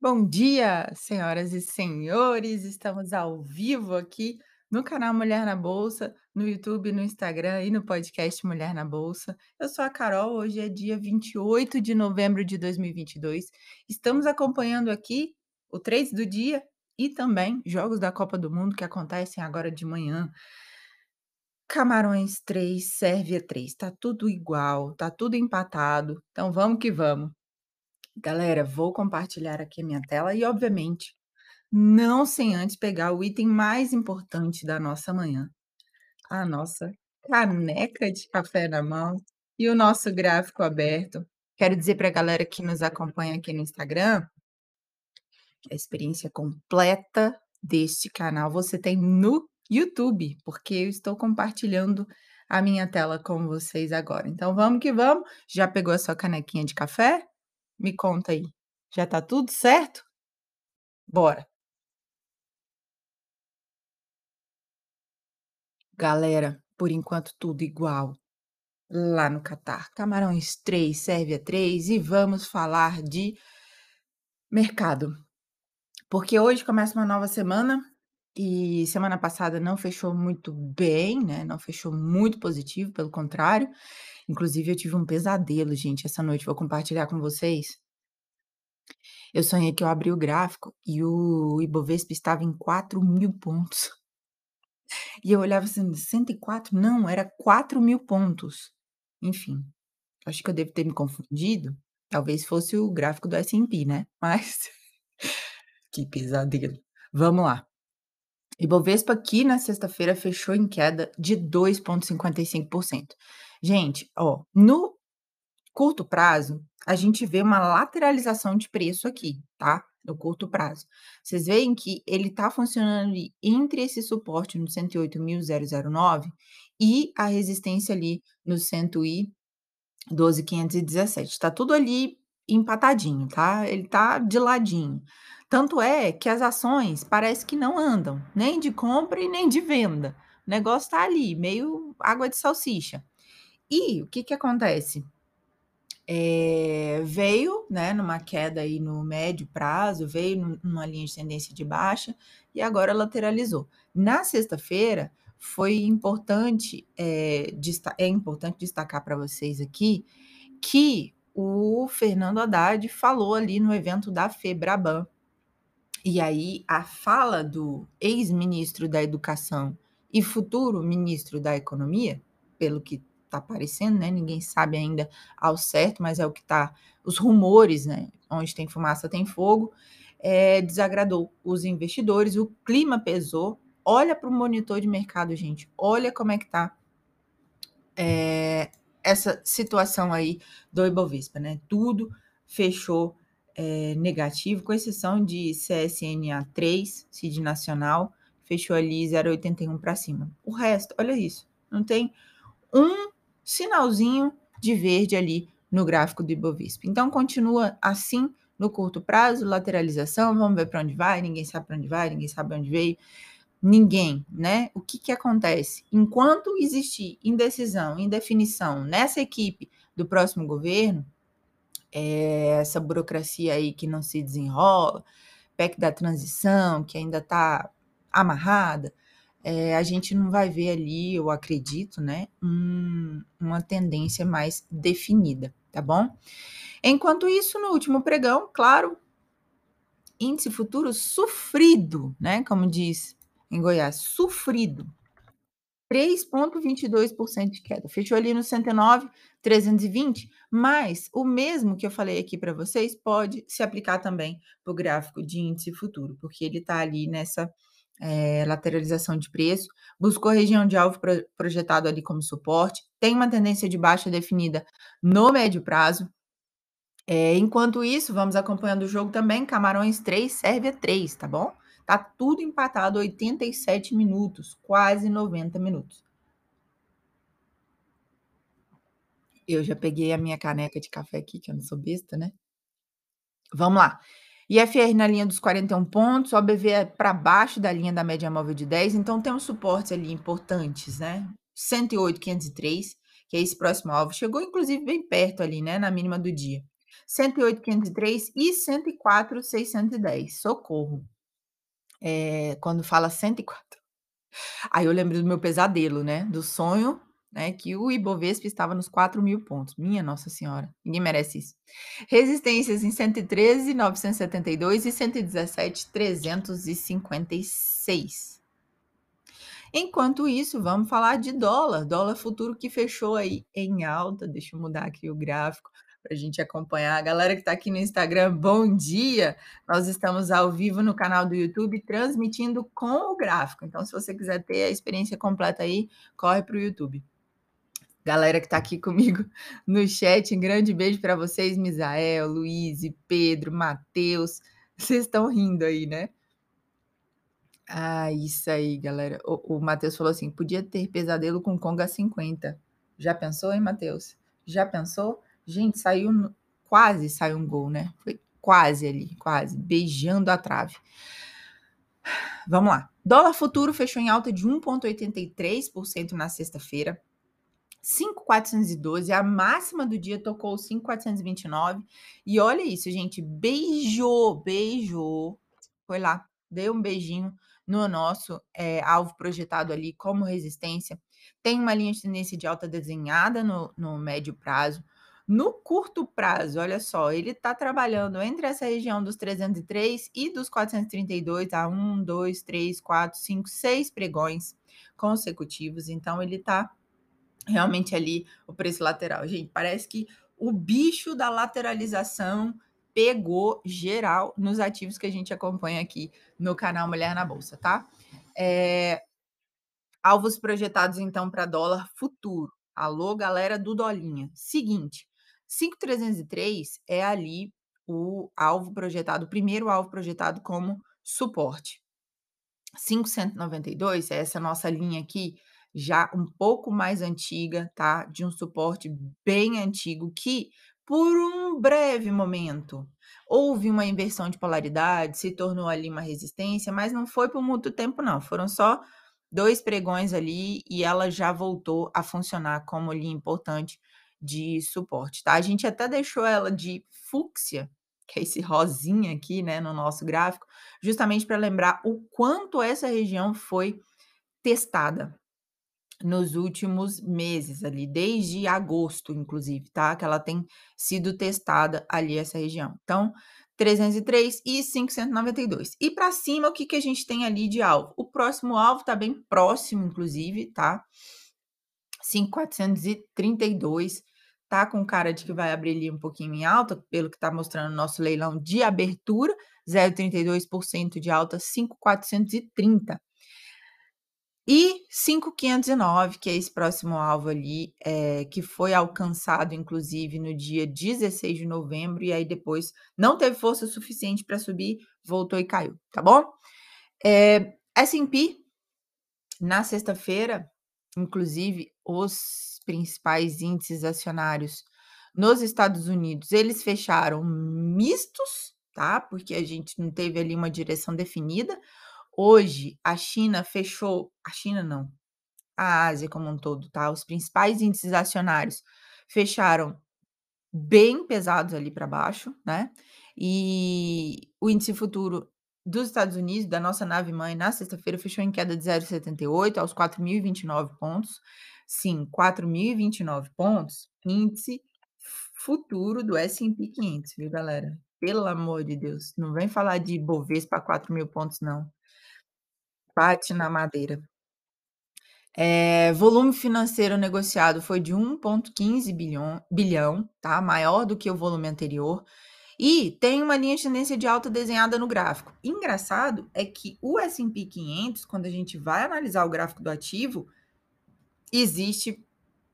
Bom dia, senhoras e senhores, estamos ao vivo aqui no canal Mulher na Bolsa, no YouTube, no Instagram e no podcast Mulher na Bolsa. Eu sou a Carol, hoje é dia 28 de novembro de 2022. Estamos acompanhando aqui o trade do dia e também jogos da Copa do Mundo que acontecem agora de manhã. Camarões 3, Sérvia 3, tá tudo igual, tá tudo empatado. Então vamos que vamos. Galera, vou compartilhar aqui a minha tela e, obviamente, não sem antes pegar o item mais importante da nossa manhã, a nossa caneca de café na mão e o nosso gráfico aberto. Quero dizer para a galera que nos acompanha aqui no Instagram que a experiência completa deste canal você tem no YouTube, porque eu estou compartilhando a minha tela com vocês agora. Então vamos que vamos. Já pegou a sua canequinha de café? Me conta aí, já tá tudo certo? Bora. Galera, por enquanto tudo igual lá no Catar. Camarões 3, Sérvia 3 e vamos falar de mercado. Porque hoje começa uma nova semana e semana passada não fechou muito bem, né? Não fechou muito positivo, pelo contrário. Inclusive, eu tive um pesadelo, gente, essa noite, vou compartilhar com vocês. Eu sonhei que eu abri o gráfico e o Ibovespa estava em 4 mil pontos. E eu olhava assim, 104? Não, era 4 mil pontos. Enfim, acho que eu devo ter me confundido. Talvez fosse o gráfico do S&P, né? Mas que pesadelo. Vamos lá. Ibovespa aqui na sexta-feira fechou em queda de 2,55%. Gente, ó, no curto prazo, a gente vê uma lateralização de preço aqui, tá? No curto prazo. Vocês veem que ele tá funcionando ali entre esse suporte no 108.009 e a resistência ali no 112.517. Tá tudo ali empatadinho, tá? Ele tá de ladinho. Tanto é que as ações parece que não andam, nem de compra e nem de venda. O negócio tá ali, meio água de salsicha. E o que que acontece? É, veio, né, numa queda aí no médio prazo, veio numa linha de tendência de baixa e agora lateralizou. Na sexta-feira foi importante, é, é importante destacar para vocês aqui que o Fernando Haddad falou ali no evento da Febraban. E aí a fala do ex-ministro da Educação e futuro ministro da Economia, pelo que está aparecendo, né? Ninguém sabe ainda ao certo, mas é o que está. Os rumores, né? Onde tem fumaça, tem fogo. É, desagradou os investidores, o clima pesou. Olha para o monitor de mercado, gente. Olha como é que está é, essa situação aí do Ibovespa, né? Tudo fechou é, negativo, com exceção de CSNA 3, CID Nacional, fechou ali 0,81 para cima. O resto, olha isso, não tem um sinalzinho de verde ali no gráfico do Ibovespa. Então, continua assim no curto prazo, lateralização, vamos ver para onde vai, ninguém sabe para onde vai, ninguém sabe onde veio, ninguém, né? O que, que acontece? Enquanto existir indecisão, indefinição nessa equipe do próximo governo, é, essa burocracia aí que não se desenrola, PEC da transição, que ainda está amarrada, é, a gente não vai ver ali, eu acredito, né, um, uma tendência mais definida, tá bom? Enquanto isso, no último pregão, claro, índice futuro sofrido, né, como diz em Goiás, sofrido. 3,22% de queda. Fechou ali no 109,320, mas o mesmo que eu falei aqui para vocês pode se aplicar também para o gráfico de índice futuro, porque ele está ali nessa é, lateralização de preço, buscou região de alvo pro, projetado ali como suporte, tem uma tendência de baixa definida no médio prazo. É, enquanto isso, vamos acompanhando o jogo também, Camarões 3, Sérvia 3, tá bom? Tá tudo empatado, 87 minutos, quase 90 minutos. Eu já peguei a minha caneca de café aqui, que eu não sou besta, né? Vamos lá. IFR na linha dos 41 pontos, OBV é para baixo da linha da média móvel de 10, então tem suportes ali importantes, né? 108, 503, que é esse próximo alvo, chegou inclusive bem perto ali, né, na mínima do dia. 108.503 e 104.610, socorro. Eh, quando fala 104 aí eu lembro do meu pesadelo, né, do sonho, né, que o Ibovespa estava nos 4.000 pontos, minha nossa senhora, ninguém merece isso. Resistências em 113.972 e 117.356. Enquanto isso, vamos falar de dólar, dólar futuro que fechou aí em alta, deixa eu mudar aqui o gráfico para a gente acompanhar. A galera que está aqui no Instagram, bom dia! Nós estamos ao vivo no canal do YouTube, transmitindo com o gráfico. Então, se você quiser ter a experiência completa aí, corre para o YouTube. Galera que está aqui comigo no chat, um grande beijo para vocês, Misael, Luiz, Pedro, Matheus. Vocês estão rindo aí, né? Ah, isso aí, galera. O, o Matheus falou assim: podia ter pesadelo com Conga 50. Já pensou, hein, Matheus? Já pensou? Gente, saiu quase saiu um gol, né? Foi quase ali, quase, beijando a trave. Vamos lá. Dólar futuro fechou em alta de 1,83% na sexta-feira. 5,412, a máxima do dia tocou 5,429. E olha isso, gente, beijou, beijou. Foi lá, deu um beijinho no nosso é, alvo projetado ali como resistência. Tem uma linha de tendência de alta desenhada no, no médio prazo. No curto prazo, olha só, ele está trabalhando entre essa região dos 303 e dos 432 a 1, 2, 3, 4, 5, 6 pregões consecutivos. Então, ele está realmente ali o preço lateral. Gente, parece que o bicho da lateralização pegou geral nos ativos que a gente acompanha aqui no canal Mulher na Bolsa, tá? É... Alvos projetados então para dólar futuro. Alô, galera do Dolinha. Seguinte, 5,303 é ali o alvo projetado, o primeiro alvo projetado como suporte. 592 é essa nossa linha aqui, já um pouco mais antiga, tá? De um suporte bem antigo que, por um breve momento, houve uma inversão de polaridade, se tornou ali uma resistência, mas não foi por muito tempo, não. Foram só dois pregões ali e ela já voltou a funcionar como linha importante de suporte, tá? A gente até deixou ela de fúcsia, que é esse rosinha aqui, né, no nosso gráfico, justamente para lembrar o quanto essa região foi testada nos últimos meses ali, desde agosto, inclusive, tá? Que ela tem sido testada ali essa região. Então, 303 e 592. E para cima, o que, que a gente tem ali de alvo? O próximo alvo está bem próximo, inclusive, tá? 5,432. Tá com cara de que vai abrir ali um pouquinho em alta, pelo que está mostrando o nosso leilão de abertura, 0,32% de alta, 5,430. E 5,509, que é esse próximo alvo ali, é, que foi alcançado, inclusive, no dia 16 de novembro, e aí depois não teve força suficiente para subir, voltou e caiu, tá bom? É, S&P, na sexta-feira, inclusive, os principais índices acionários nos Estados Unidos, eles fecharam mistos, tá? Porque a gente não teve ali uma direção definida. Hoje, a China fechou, a China não, a Ásia como um todo, tá? Os principais índices acionários fecharam bem pesados ali para baixo, né? E o índice futuro dos Estados Unidos, da nossa nave mãe, na sexta-feira fechou em queda de 0,78 aos 4.029 pontos. Sim, 4.029 pontos, índice futuro do S&P 500, viu, galera? Pelo amor de Deus, não vem falar de Bovespa 4 mil pontos, não. Bate na madeira. É, volume financeiro negociado foi de 1,15 bilhão, bilhão, tá? Maior do que o volume anterior. E tem uma linha de tendência de alta desenhada no gráfico. Engraçado é que o S&P 500, quando a gente vai analisar o gráfico do ativo, existe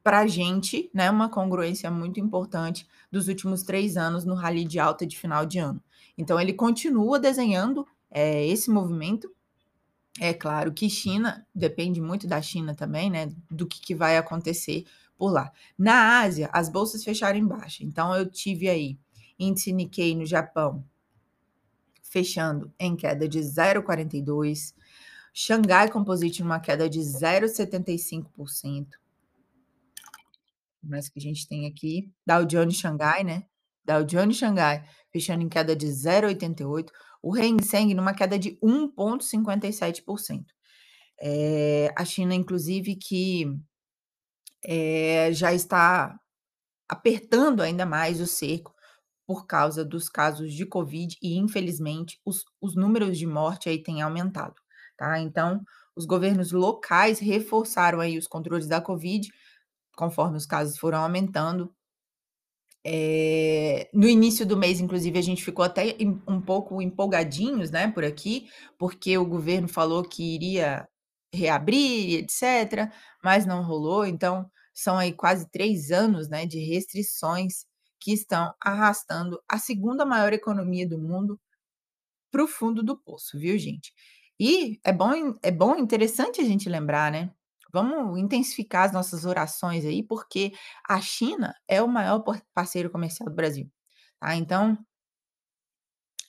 para a gente né, uma congruência muito importante dos últimos três anos no rally de alta de final de ano. Então, ele continua desenhando é, esse movimento. É claro que China, depende muito da China também, né? Do que, que vai acontecer por lá. Na Ásia, as bolsas fecharam em baixa. Então, eu tive aí índice Nikkei no Japão fechando em queda de 0,42%. Xangai Composite numa queda de 0,75%. mais que a gente tem aqui? Dow Jones Xangai, né, Dow Jones Xangai fechando em queda de 0,88, o Hang Seng numa queda de 1,57%. Eh, a China inclusive que, eh, já está apertando ainda mais o cerco, por causa dos casos de covid e infelizmente os os números de morte aí têm aumentado, tá. Então, os governos locais reforçaram aí os controles da covid, conforme os casos foram aumentando. Eh, no início do mês inclusive a gente ficou até um pouco empolgadinhos, né, por aqui, porque o governo falou que iria reabrir e etcétera, mas não rolou, então são aí quase 3 anos, né, de restrições que estão arrastando a 2ª maior economia do mundo para o fundo do poço, viu gente. E é bom é bom interessante a gente lembrar, né, vamos intensificar as nossas orações aí, porque a China é o maior parceiro comercial do Brasil, tá, então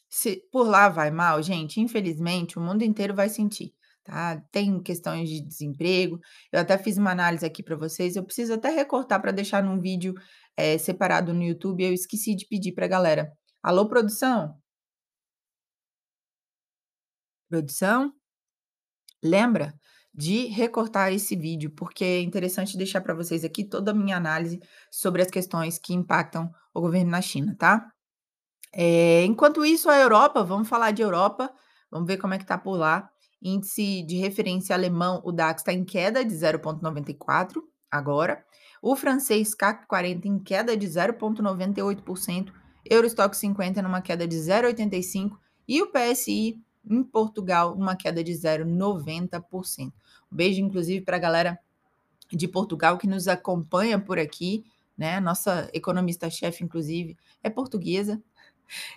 se por lá vai mal, gente, infelizmente o mundo inteiro vai sentir, tá. Tem questões de desemprego, eu até fiz uma análise aqui para vocês, eu preciso até recortar para deixar num vídeo, eh, separado no YouTube, eu esqueci de pedir para galera. Alô produção? Produção? Lembra de recortar esse vídeo, porque é interessante deixar para vocês aqui toda a minha análise sobre as questões que impactam o governo na China, tá. Eh, enquanto isso a Europa, vamos falar de Europa, vamos ver como é que tá por lá. Índice de referência alemão, o DAX está em queda de 0,94 agora, o francês CAC 40 em queda de 0,98%, Euro Stoxx 50 numa queda de 0,85 e o PSI em Portugal uma queda de 0,90%. Um beijo inclusive pra galera de Portugal que nos acompanha por aqui, né, a nossa economista-chefe inclusive é portuguesa,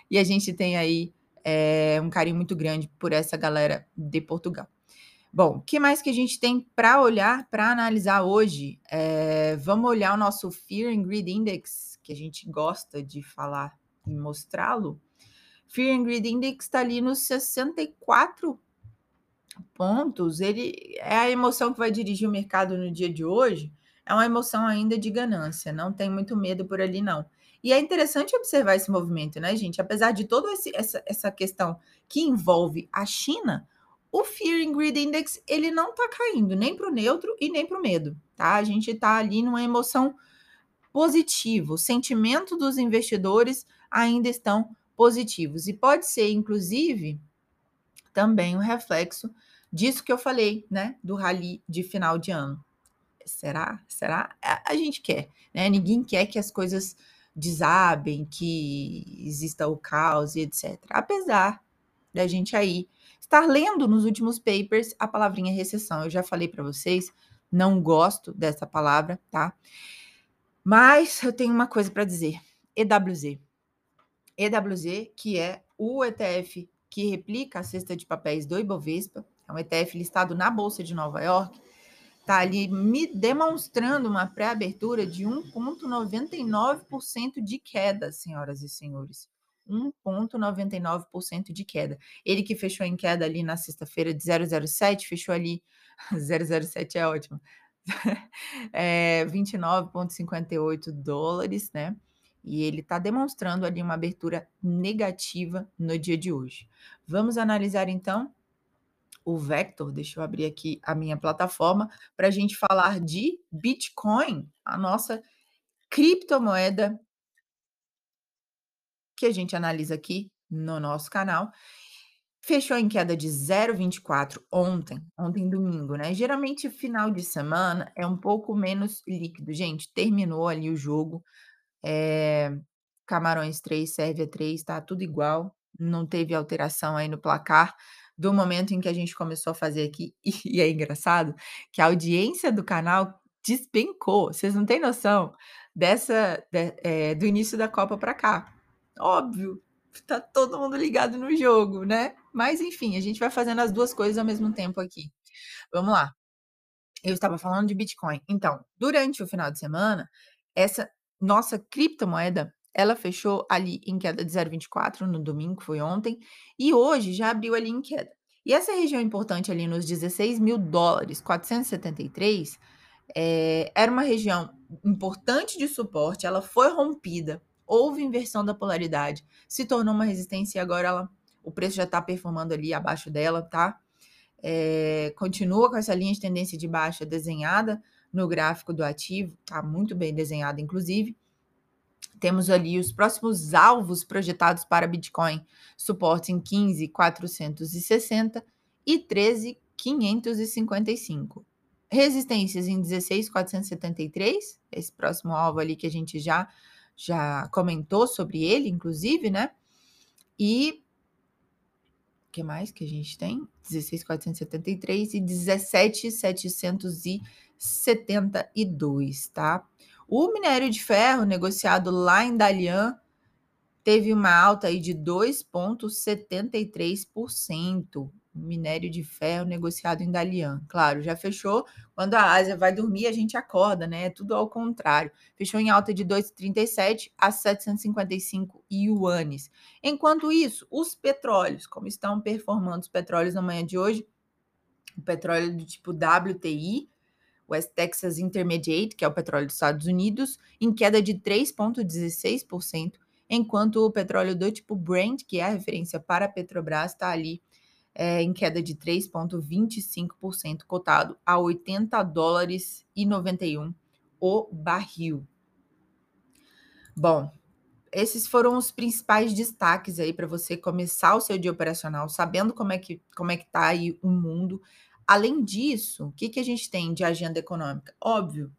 e a gente tem aí, eh, um carinho muito grande por essa galera de Portugal. Bom, que mais que a gente tem pra olhar, pra analisar hoje? Eh, vamos olhar o nosso Fear and Greed Index, que a gente gosta de falar e mostrá-lo. Fear and Greed Index tá ali nos 64 pontos, ele é a emoção que vai dirigir o mercado no dia de hoje, é uma emoção ainda de ganância, não tem muito medo por ali não. E é interessante observar esse movimento, né gente, apesar de esse essa essa questão que envolve a China, o Fear and Greed Index ele não tá caindo nem para o neutro e nem para o medo, tá. A gente tá ali numa emoção positiva, o sentimento dos investidores ainda estão positivos e pode ser inclusive, também um reflexo disso que eu falei, né, do rally de final de ano. Será? Será? A gente quer, né, ninguém quer que as coisas desabem, que exista o caos e etcétera, apesar da gente aí estar lendo nos últimos papers a palavrinha recessão, eu já falei para vocês, não gosto dessa palavra, tá. Mas eu tenho uma coisa para dizer, EWZ. EWZ, que é o ETF que replica a cesta de papéis do Ibovespa, é um ETF listado na bolsa de Nova Iorque, tá ali me demonstrando uma pré-abertura de 1,99% de queda, senhoras e senhores, 1,99% de queda. Ele que fechou em queda ali na sexta-feira de 0,07, fechou ali 0,07 é ótimo, eh, $29,58, né, e ele tá demonstrando ali uma abertura negativa no dia de hoje. Vamos analisar então o Vector, deixa eu abrir aqui a minha plataforma, pra gente falar de Bitcoin, a nossa criptomoeda que a gente analisa aqui no nosso canal. Fechou em queda de 0,24 ontem, ontem domingo, né, geralmente final de semana é um pouco menos líquido, gente, terminou ali o jogo, eh, Camarões 3, Sérvia 3, tá tudo igual, não teve alteração aí no placar, do momento em que a gente começou a fazer aqui, e é engraçado que a audiência do canal despencou, vocês não têm noção dessa de eh, do início da Copa pra cá. Óbvio, tá todo mundo ligado no jogo, né, mas enfim, a gente vai fazendo as 2 coisas ao mesmo tempo aqui. Vamos lá, eu estava falando de Bitcoin, então, durante o final de semana, essa nossa criptomoeda, ela fechou ali em queda de 0,24 no domingo, que foi ontem, e hoje já abriu ali em queda. E essa região importante ali nos $16.000, 473, eh, era uma região importante de suporte, ela foi rompida, houve inversão da polaridade, se tornou uma resistência e agora ela, o preço já está performando ali abaixo dela, tá? É, continua com essa linha de tendência de baixa desenhada no gráfico do ativo, tá muito bem desenhada, inclusive. Temos ali os próximos alvos projetados para Bitcoin, suporte em 15.460 e 13.555. Resistências em 16.473, esse próximo alvo ali que a gente já já comentou sobre ele, inclusive, né? E que mais que a gente tem? 16.473 e 17.772, tá? O minério de ferro negociado lá em Dalian teve uma alta aí de 2,73%. Minério de ferro negociado em Dalian. Claro, já fechou. Quando a Ásia vai dormir, a gente acorda, né? É tudo ao contrário. Fechou em alta de 2,37 a 755 yuanes. Enquanto isso, os petróleos, como estão performando os petróleos na manhã de hoje? O petróleo do tipo WTI, West Texas Intermediate, que é o petróleo dos Estados Unidos, em queda de 3,16%, enquanto o petróleo do tipo Brent, que é a referência para a Petrobras, está ali é, em queda de 3,25%, cotado a 80 dólares e 91 o barril. Bom, esses foram os principais destaques aí para você começar o seu dia operacional, sabendo como é que como é que tá aí o mundo, Além disso, o que, que a gente tem de agenda econômica? Óbvio,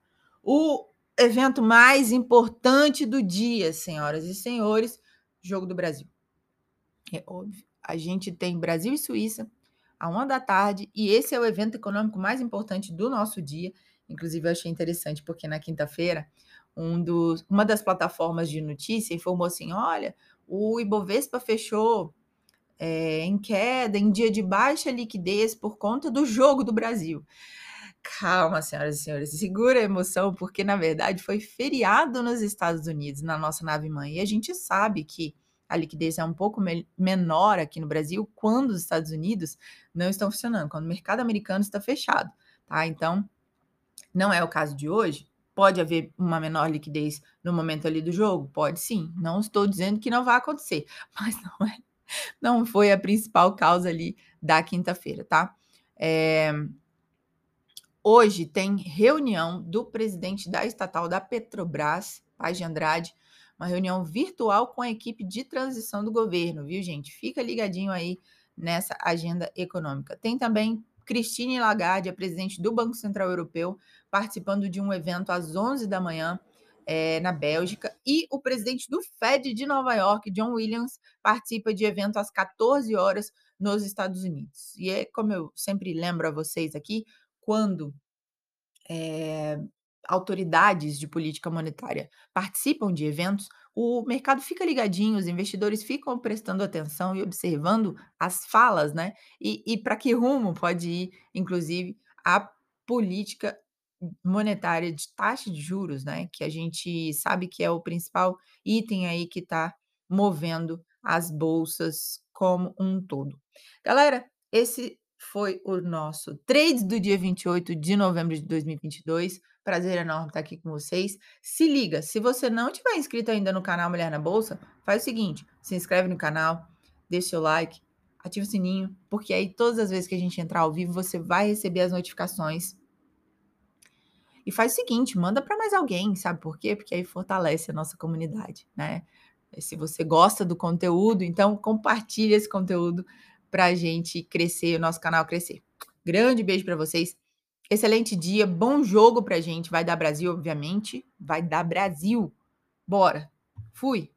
o evento mais importante do dia, senhoras e senhores, Jogo do Brasil. É óbvio. A gente tem Brasil e Suíça a uma da tarde, e esse é o evento econômico mais importante do nosso dia. Inclusive, eu achei interessante, porque na quinta-feira, um uma das plataformas de notícia informou assim: olha, o Ibovespa fechou é, em queda, em dia de baixa liquidez por conta do jogo do Brasil. Calma, senhoras e senhores, segura a emoção, porque na verdade foi feriado nos Estados Unidos, na nossa nave mãe. E a gente sabe que a liquidez é um pouco me menor aqui no Brasil quando os Estados Unidos não estão funcionando, quando o mercado americano está fechado, tá? Então, não é o caso de hoje. Pode haver uma menor liquidez no momento ali do jogo? Pode sim. Não estou dizendo que não vai acontecer, mas não é não foi a principal causa ali da quinta-feira, tá? É... Hoje tem reunião do presidente da estatal da Petrobras, Paz de Andrade, uma reunião virtual com a equipe de transição do governo, viu, gente? Fica ligadinho aí nessa agenda econômica. Tem também Christine Lagarde, a presidente do Banco Central Europeu, participando de um evento às 11 da manhã é, na Bélgica, e o presidente do Fed de Nova York, John Williams, participa de evento às 14 horas nos Estados Unidos. E é como eu sempre lembro a vocês aqui, quando é, autoridades de política monetária participam de eventos, o mercado fica ligadinho, os investidores ficam prestando atenção e observando as falas, né? E, e para que rumo pode ir, inclusive, a política monetária de taxa de juros, né, que a gente sabe que é o principal item aí que está movendo as bolsas como um todo. Galera, esse foi o nosso trade do dia 28 de novembro de 2022. Prazer enorme estar aqui com vocês. Se liga, se você não tiver inscrito ainda no canal Mulher na Bolsa, faz o seguinte, se inscreve no canal, deixa seu like, ativa o sininho, porque aí todas as vezes que a gente entrar ao vivo, você vai receber as notificações e faz o seguinte, manda para mais alguém, sabe por quê? Porque aí fortalece a nossa comunidade, né? Se você gosta do conteúdo, então compartilhe esse conteúdo para a gente crescer, o nosso canal crescer. Grande beijo para vocês. Excelente dia, bom jogo para a gente. Vai dar Brasil, obviamente. Vai dar Brasil. Bora. Fui.